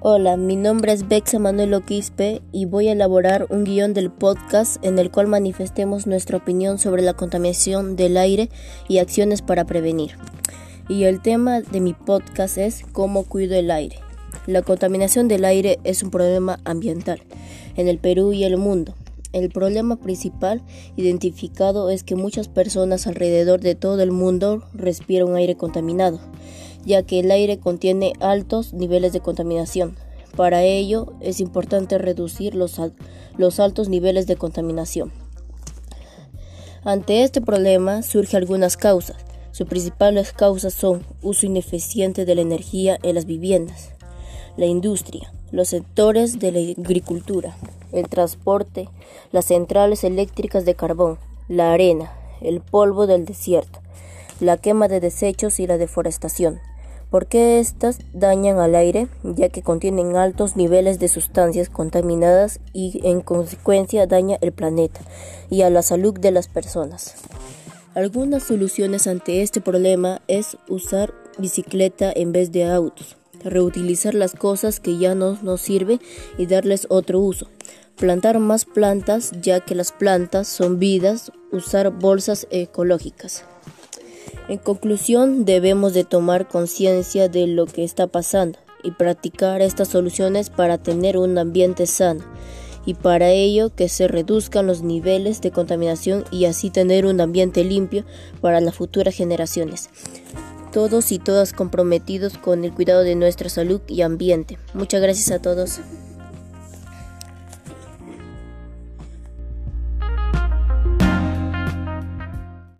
Hola, mi nombre es Bexa Manuel Oquispe y voy a elaborar un guion del podcast en el cual manifestemos nuestra opinión sobre la contaminación del aire y acciones para prevenir. Y el tema de mi podcast es cómo cuido el aire. La contaminación del aire es un problema ambiental en el Perú y el mundo. El problema principal identificado es que muchas personas alrededor de todo el mundo respiran aire contaminado ya que el aire contiene altos niveles de contaminación. Para ello es importante reducir los, los altos niveles de contaminación. Ante este problema surgen algunas causas. Sus principales causas son uso ineficiente de la energía en las viviendas, la industria, los sectores de la agricultura, el transporte, las centrales eléctricas de carbón, la arena, el polvo del desierto, la quema de desechos y la deforestación porque éstas dañan al aire, ya que contienen altos niveles de sustancias contaminadas y en consecuencia daña el planeta y a la salud de las personas. Algunas soluciones ante este problema es usar bicicleta en vez de autos, reutilizar las cosas que ya no nos sirven y darles otro uso, plantar más plantas ya que las plantas son vidas, usar bolsas ecológicas. En conclusión, debemos de tomar conciencia de lo que está pasando y practicar estas soluciones para tener un ambiente sano y para ello que se reduzcan los niveles de contaminación y así tener un ambiente limpio para las futuras generaciones. Todos y todas comprometidos con el cuidado de nuestra salud y ambiente. Muchas gracias a todos.